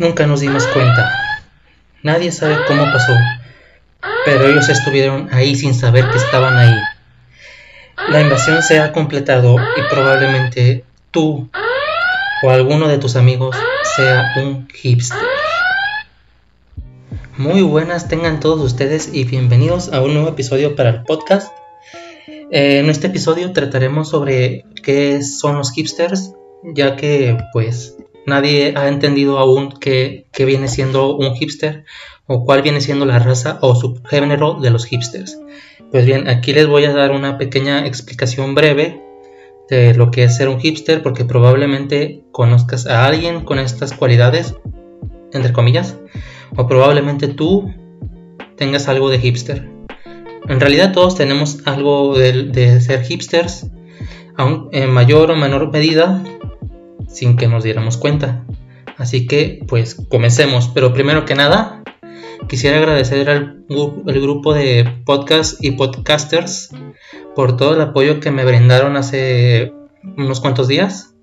Nunca nos dimos cuenta. Nadie sabe cómo pasó, pero ellos estuvieron ahí sin saber que estaban ahí. La invasión se ha completado y probablemente tú o alguno de tus amigos sea un hipster. Muy buenas tengan todos ustedes y bienvenidos a un nuevo episodio para el podcast. Eh, en este episodio trataremos sobre qué son los hipsters, ya que pues nadie ha entendido aún qué, viene siendo un hipster o cuál viene siendo la raza o subgénero de los hipsters. Pues bien, aquí les voy a dar una pequeña explicación breve de lo que es ser un hipster porque probablemente conozcas a alguien con estas cualidades, entre comillas, o probablemente tú tengas algo de hipster. En realidad todos tenemos algo de, de ser hipsters, aún en mayor o menor medida, sin que nos diéramos cuenta. Así que pues comencemos, pero primero que nada quisiera agradecer al grupo de podcast y podcasters por todo el apoyo que me brindaron hace unos cuantos días.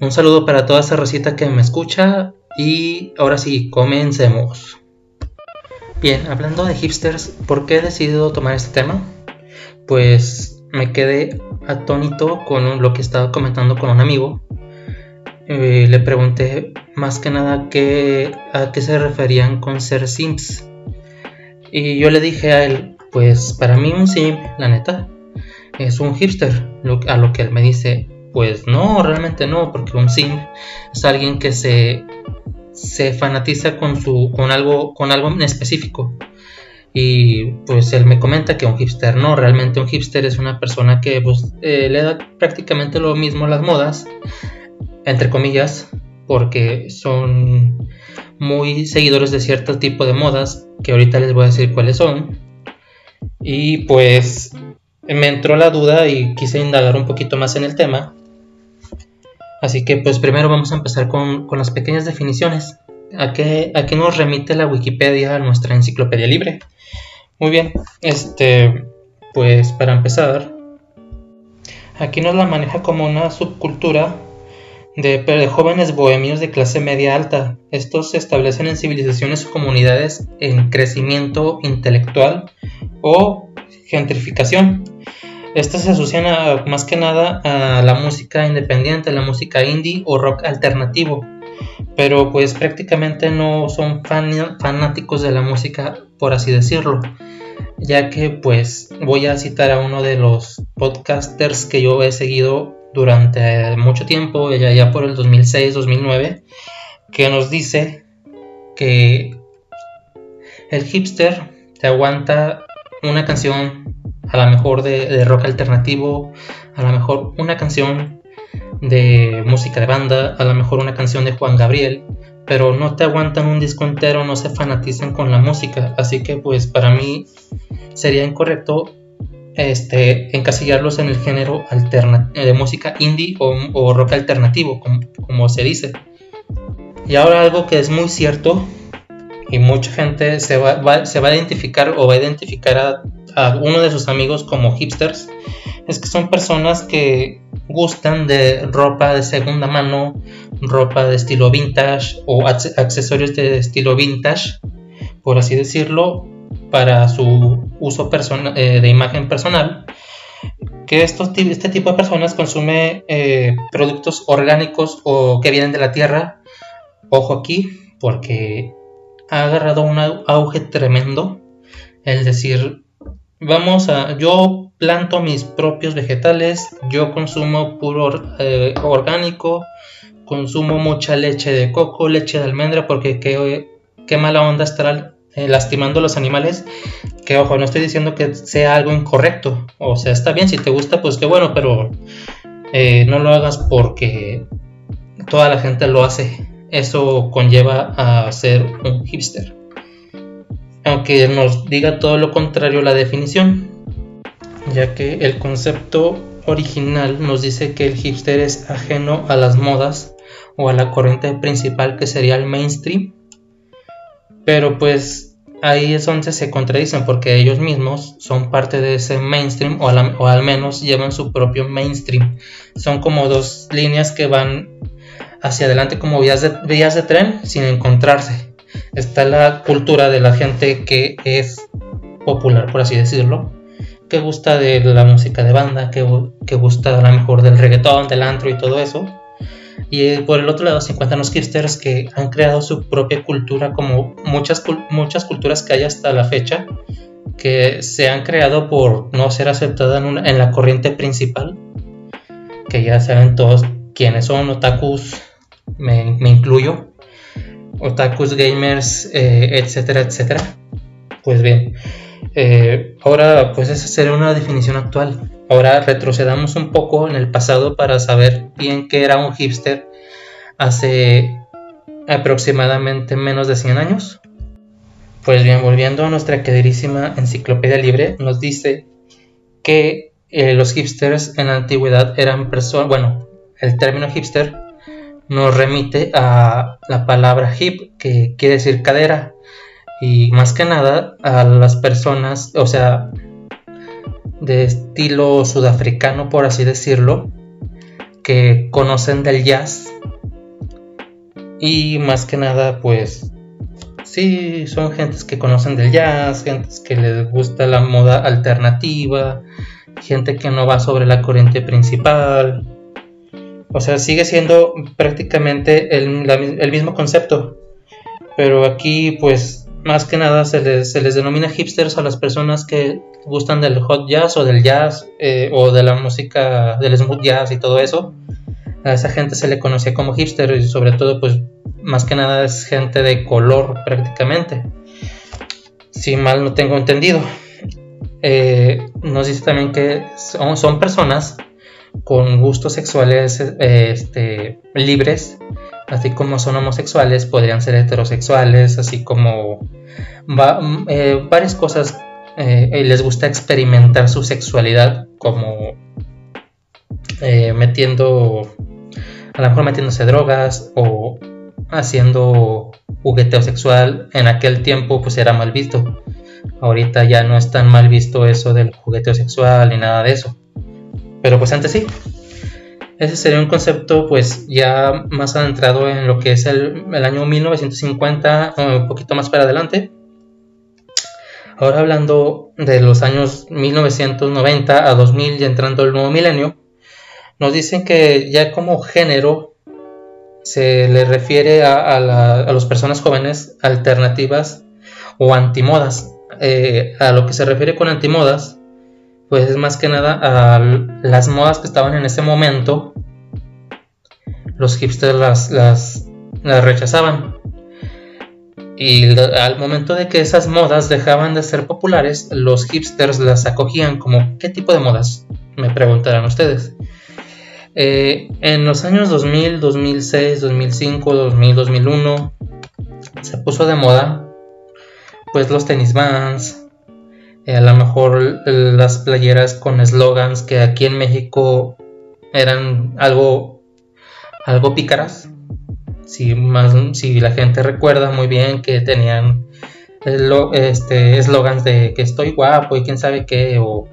Un saludo para toda esa recita que me escucha y ahora sí, comencemos. Bien, hablando de hipsters, ¿por qué he decidido tomar este tema? Pues me quedé atónito con lo que estaba comentando con un amigo eh, le pregunté más que nada a qué se referían con ser Sims. Y yo le dije a él, pues para mí un Sim, la neta, es un hipster. a lo que él me dice, pues no, realmente no, porque un Sim es alguien que se, se fanatiza con, su, con, algo, con algo en específico. Y pues él me comenta que un hipster no, realmente un hipster es una persona que pues, eh, le da prácticamente lo mismo a las modas, entre comillas, porque son muy seguidores de cierto tipo de modas, que ahorita les voy a decir cuáles son. Y pues me entró la duda y quise indagar un poquito más en el tema. Así que pues primero vamos a empezar con, las pequeñas definiciones. ¿A qué, ¿A qué nos remite la Wikipedia, nuestra enciclopedia libre? Muy bien, este, pues para empezar, aquí nos la maneja como una subcultura de, jóvenes bohemios de clase media alta. Estos se establecen en civilizaciones o comunidades en crecimiento intelectual o gentrificación. Estas se asocian más que nada a la música independiente, la música indie o rock alternativo, pero pues prácticamente no son fanáticos de la música, por así decirlo, ya que pues voy a citar a uno de los podcasters que yo he seguido durante mucho tiempo, ya, ya por el 2006-2009, que nos dice que el hipster te aguanta una canción a lo mejor de, rock alternativo, a lo mejor una canción de música de banda, a lo mejor una canción de Juan Gabriel, pero no te aguantan un disco entero, no se fanatizan con la música, así que pues para mí sería incorrecto este, encasillarlos en el género de música indie o, rock alternativo, como, se dice. Y ahora algo que es muy cierto y mucha gente se va, se va a identificar o va a identificar a, uno de sus amigos como hipsters, es que son personas que gustan de ropa de segunda mano, ropa de estilo vintage o accesorios de estilo vintage, por así decirlo, para su uso eh, de imagen personal, que estos, este tipo de personas consume eh, productos orgánicos o que vienen de la tierra. Ojo aquí, porque ha agarrado un auge tremendo. El decir, vamos a, yo planto mis propios vegetales, yo consumo puro eh, orgánico, consumo mucha leche de coco, leche de almendra, porque qué, qué mala onda estar eh, lastimando a los animales, que ojo, no estoy diciendo que sea algo incorrecto, o sea, está bien, si te gusta, pues qué bueno, pero eh, no lo hagas porque toda la gente lo hace. Eso conlleva a ser un hipster. Aunque nos diga todo lo contrario la definición, ya que el concepto original nos dice que el hipster es ajeno a las modas o a la corriente principal que sería el mainstream pero pues ahí es donde se contradicen porque ellos mismos son parte de ese mainstream o, al menos llevan su propio mainstream. Son como dos líneas que van hacia adelante como vías de, vías de tren sin encontrarse. Está la cultura de la gente que es popular, por así decirlo, que gusta de la música de banda, que, que gusta a lo mejor del reggaetón, del antro y todo eso. Y por el otro lado se encuentran los hipsters que han creado su propia cultura, como muchas, muchas culturas que hay hasta la fecha, que se han creado por no ser aceptadas en, en la corriente principal, que ya saben todos quiénes son, otakus, me, me incluyo, otakus, gamers, eh, etcétera, etcétera. Pues bien, eh, ahora pues esa sería una definición actual. Ahora retrocedamos un poco en el pasado para saber bien qué era un hipster hace aproximadamente menos de 100 años. Pues bien, volviendo a nuestra queridísima enciclopedia libre, nos dice que eh, los hipsters en la antigüedad eran personas, bueno, el término hipster nos remite a la palabra hip, que quiere decir cadera, y más que nada a las personas, o sea, de estilo sudafricano, por así decirlo, que conocen del jazz. Y más que nada, pues, sí, son gentes que conocen del jazz, gentes que les gusta la moda alternativa, gente que no va sobre la corriente principal. O sea, sigue siendo prácticamente el, el mismo concepto. Pero aquí, pues, más que nada se les, se les, denomina hipsters a las personas que gustan del hot jazz o del jazz eh, o de la música del smooth jazz y todo eso. A esa gente se le conocía como hipster y sobre todo pues más que nada es gente de color prácticamente. Si mal no tengo entendido. Eh, nos dice también que son, son personas con gustos sexuales eh, este, libres así como son homosexuales, podrían ser heterosexuales, así como mm, eh, varias cosas. Eh, les gusta experimentar su sexualidad, como eh, metiendo, a lo mejor metiéndose drogas o haciendo jugueteo sexual. En aquel tiempo, pues era mal visto. Ahorita ya no es tan mal visto eso del jugueteo sexual ni nada de eso. Pero pues antes sí. Ese sería un concepto pues ya más adentrado en lo que es el, año 1950, un poquito más para adelante. Ahora hablando de los años 1990 a 2000 y entrando el nuevo milenio, nos dicen que ya como género se le refiere a, las personas jóvenes alternativas o antimodas. Eh, a lo que se refiere con antimodas pues es más que nada las modas que estaban en ese momento, los hipsters las, las, rechazaban. Y al momento de que esas modas dejaban de ser populares, los hipsters las acogían como ¿qué tipo de modas? Me preguntarán ustedes. Eh, en los años 2000, 2006, 2005, 2000, 2001 se puso de moda pues los tenis vans, a lo mejor las playeras con eslogans que aquí en México eran algo, algo pícaras. Si, más, si la gente recuerda muy bien que tenían este, eslogans de que estoy guapo y quién sabe qué, o,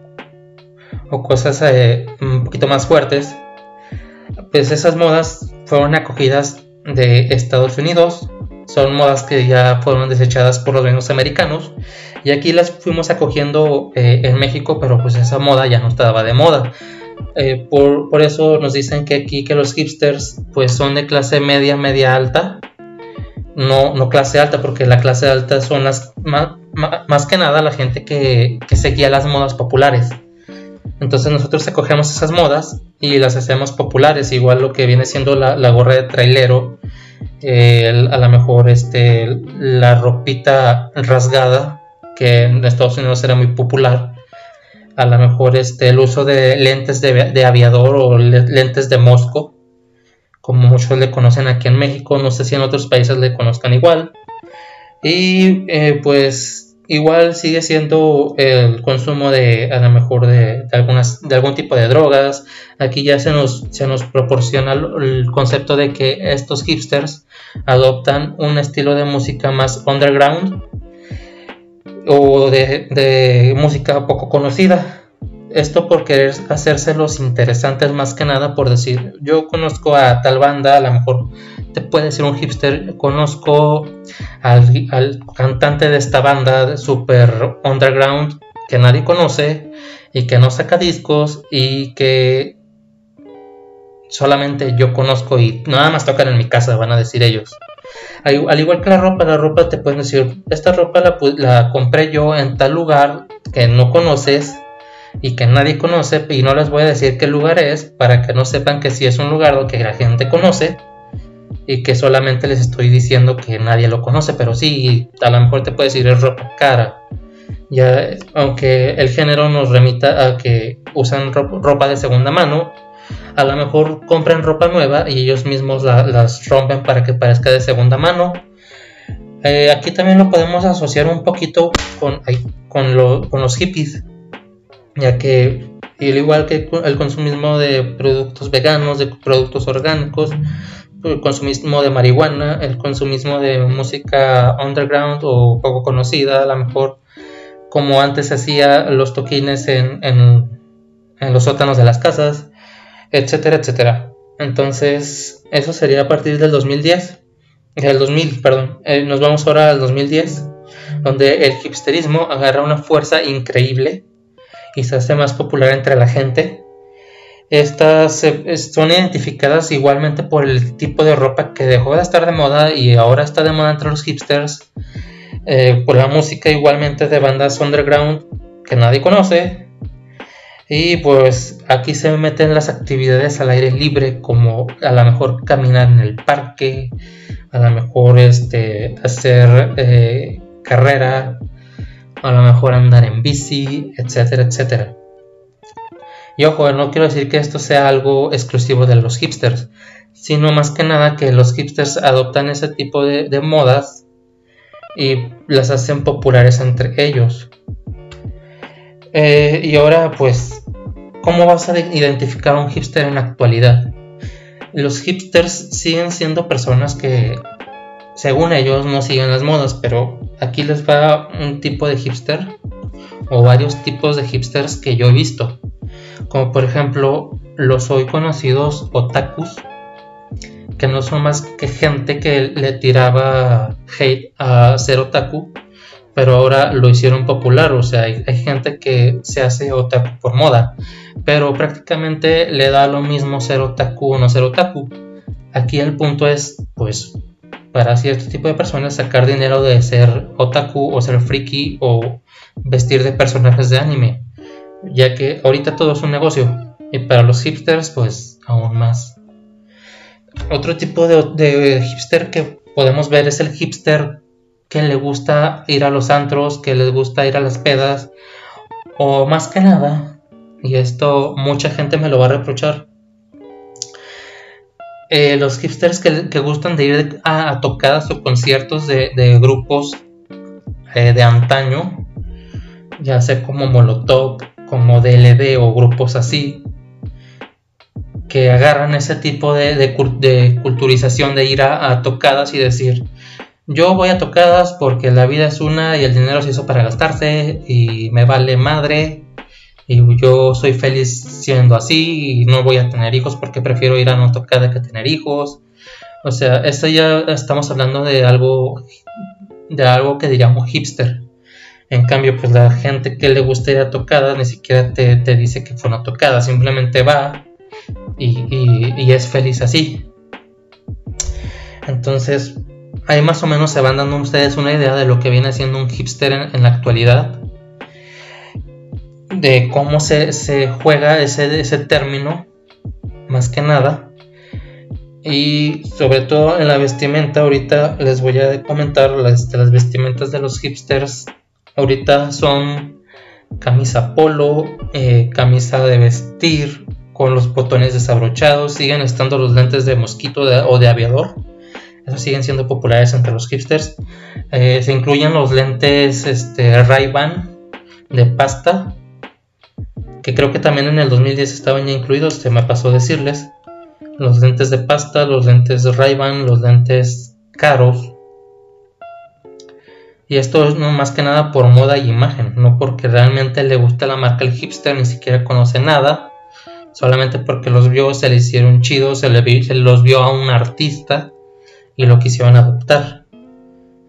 o cosas eh, un poquito más fuertes, pues esas modas fueron acogidas de Estados Unidos, son modas que ya fueron desechadas por los gringos americanos y aquí las fuimos acogiendo eh, en México, pero pues esa moda ya no estaba de moda. Eh, por, eso nos dicen que aquí que los hipsters pues son de clase media, media alta. No, no clase alta, porque la clase alta son las más, que nada la gente que, seguía las modas populares. Entonces nosotros acogemos esas modas y las hacemos populares, igual lo que viene siendo la, la gorra de trailero, a lo mejor este, la ropita rasgada, que en Estados Unidos era muy popular. A lo mejor este, el uso de lentes de, aviador o lentes de mosco, como muchos le conocen aquí en México, no sé si en otros países le conozcan igual. Y eh, pues igual sigue siendo el consumo de a lo mejor de, algunas de algún tipo de drogas. Aquí ya se nos se nos proporciona el concepto de que estos hipsters adoptan un estilo de música más underground o de, música poco conocida Esto por querer hacérselos interesantes más que nada por decir, yo conozco a tal banda, a lo mejor te puede decir un hipster, conozco al, cantante de esta banda super underground que nadie conoce y que no saca discos y que solamente yo conozco y nada más tocan en mi casa, van a decir ellos. Al, igual que la ropa, la ropa te pueden decir, esta ropa la, la compré yo en tal lugar que no conoces y que nadie conoce y no les voy a decir qué lugar es para que no sepan que si es un lugar que la gente conoce y que solamente les estoy diciendo que nadie lo conoce, pero sí, a lo mejor te puede decir es ropa cara. Ya, aunque el género nos remita a que usan ropa de segunda mano, a lo mejor compran ropa nueva y ellos mismos las rompen para que parezca de segunda mano. Eh, aquí también lo podemos asociar un poquito con, con los hippies ya que al igual que el consumismo de productos veganos, de productos orgánicos, el consumismo de marihuana, el consumismo de música underground o poco conocida, a lo mejor como antes se hacía los toquines en, los sótanos de las casas, etcétera, etcétera. Entonces, eso sería a partir del 2010, del 2000, perdón. Eh, nos vamos ahora al 2010, donde el hipsterismo agarra una fuerza increíble y se hace más popular entre la gente. Estas son identificadas igualmente por el tipo de ropa que dejó de estar de moda y ahora está de moda entre los hipsters, eh, por la música igualmente de bandas underground que nadie conoce. Y pues aquí se meten las actividades al aire libre, como a lo mejor caminar en el parque, a lo mejor este, hacer eh, carrera, a lo mejor andar en bici, etcétera, etcétera. Y ojo, no quiero decir que esto sea algo exclusivo de los hipsters, sino más que nada que los hipsters adoptan ese tipo de, modas y las hacen populares entre ellos. Eh, y ahora, pues, ¿cómo vas a identificar a un hipster en la actualidad? Los hipsters siguen siendo personas que según ellos no siguen las modas, pero aquí les va un tipo de hipster o varios tipos de hipsters que yo he visto. Como por ejemplo los hoy conocidos otakus, que no son más que gente que le tiraba hate a ser otaku, pero ahora lo hicieron popular, o sea, hay, gente que se hace otaku por moda, pero prácticamente le da lo mismo ser otaku o no ser otaku. Aquí el punto es, pues, para cierto tipo de personas sacar dinero de ser otaku o ser friki o vestir de personajes de anime, ya que ahorita todo es un negocio y para los hipsters pues aún más. Otro tipo de, hipster que podemos ver es el hipster que le gusta ir a los antros, que les gusta ir a las pedas o más que nada, y esto mucha gente me lo va a reprochar, eh, los hipsters que, gustan de ir a, tocadas o conciertos de, grupos eh, de antaño, ya sea como Molotov, como DLD o grupos así, que agarran ese tipo de, culturización de ir a, tocadas y decir, yo voy a tocadas porque la vida es una y el dinero se hizo para gastarse y me vale madre y yo soy feliz siendo así y no voy a tener hijos porque prefiero ir a una tocada que tener hijos. O sea, esto ya estamos hablando de algo de algo que diríamos hipster. En cambio, pues la gente que le gusta ir a tocadas ni siquiera te, dice que fue una tocada, simplemente va y, es feliz así. Entonces, ahí más o menos se van dando ustedes una idea de lo que viene siendo un hipster en la actualidad de cómo se, juega ese, ese término, más que nada. Y sobre todo en la vestimenta, ahorita les voy a comentar las, las vestimentas de los hipsters. Ahorita son camisa polo, eh, camisa de vestir con los botones desabrochados, siguen estando los lentes de mosquito o de aviador. Esos siguen siendo populares entre los hipsters. Eh, se incluyen los lentes este, Ray-Ban de pasta que creo que también en el 2010 estaban ya incluidos, se me pasó decirles. Los lentes de pasta, los lentes ray los lentes caros. Y esto es no más que nada por moda y imagen, no porque realmente le guste la marca el hipster, ni siquiera conoce nada, solamente porque los vio, se le hicieron chidos, se los vio a un artista y lo quisieron adoptar.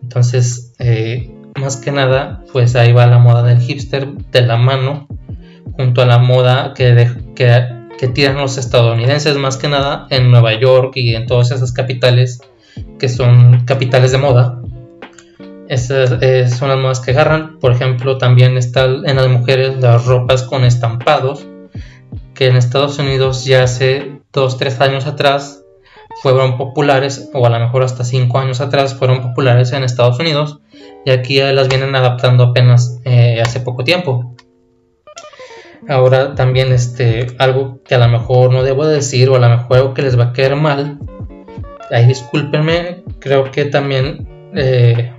Entonces, eh, más que nada, pues ahí va la moda del hipster de la mano, junto a la moda que, que, que tiran los estadounidenses, más que nada en Nueva York y en todas esas capitales que son capitales de moda. Esas eh, son las modas que agarran. Por ejemplo, también están en las mujeres las ropas con estampados, que en Estados Unidos ya hace 2-3 años atrás fueron populares, o a lo mejor hasta 5 años atrás fueron populares en Estados Unidos, y aquí las vienen adaptando apenas eh, hace poco tiempo. Ahora también este, algo que a lo mejor no debo decir, o a lo mejor algo que les va a caer mal, ahí discúlpenme, creo que también eh,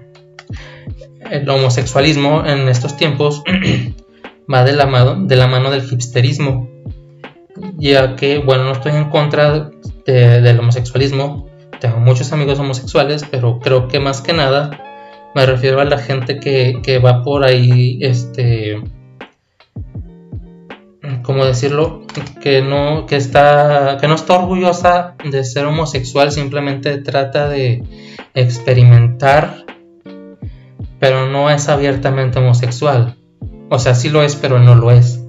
el homosexualismo en estos tiempos va de la, mano, de la mano del hipsterismo, ya que, bueno, no estoy en contra del homosexualismo, tengo muchos amigos homosexuales, pero creo que más que nada me refiero a la gente que, que va por ahí, este, ¿cómo decirlo? Que no, que está, que no está orgullosa de ser homosexual, simplemente trata de experimentar, pero no es abiertamente homosexual. O sea, sí lo es, pero no lo es.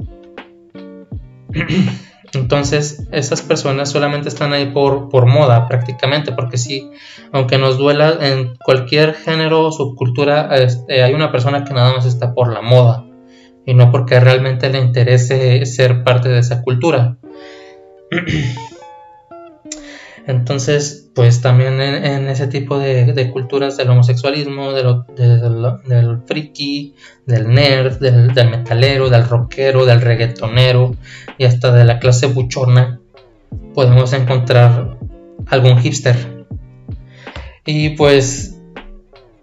Entonces, esas personas solamente están ahí por, por moda prácticamente, porque sí, aunque nos duela en cualquier género o subcultura, este, hay una persona que nada más está por la moda y no porque realmente le interese ser parte de esa cultura. Entonces, pues también en, ese tipo de, culturas del homosexualismo, del friki, del nerd, del, metalero, del rockero, del reggaetonero y hasta de la clase buchona, podemos encontrar algún hipster. Y pues,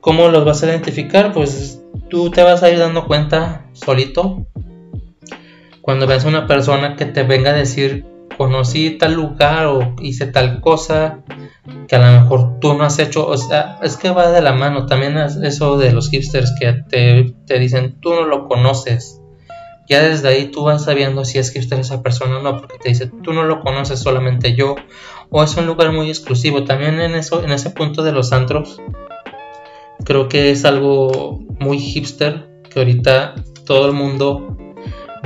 ¿cómo los vas a identificar? Pues tú te vas a ir dando cuenta solito cuando ves a una persona que te venga a decir conocí tal lugar o hice tal cosa que a lo mejor tú no has hecho, o sea, es que va de la mano también eso de los hipsters que te, te dicen tú no lo conoces. Ya desde ahí tú vas sabiendo si es hipster esa persona o no, porque te dice tú no lo conoces solamente yo, o es un lugar muy exclusivo. También en eso, en ese punto de los antros, creo que es algo muy hipster que ahorita todo el mundo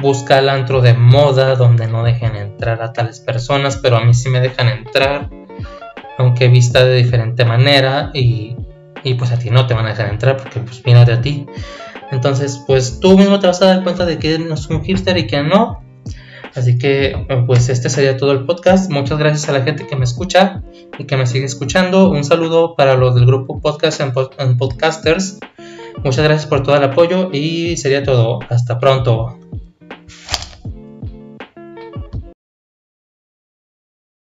busca el antro de moda donde no dejen entrar a tales personas, pero a mí sí me dejan entrar, aunque vista de diferente manera y, pues a ti no te van a dejar entrar porque pues de a ti. Entonces pues tú mismo te vas a dar cuenta de que no es un hipster y que no. Así que pues este sería todo el podcast. Muchas gracias a la gente que me escucha y que me sigue escuchando. Un saludo para los del grupo Podcast en, Podcasters. Muchas gracias por todo el apoyo y sería todo. Hasta pronto.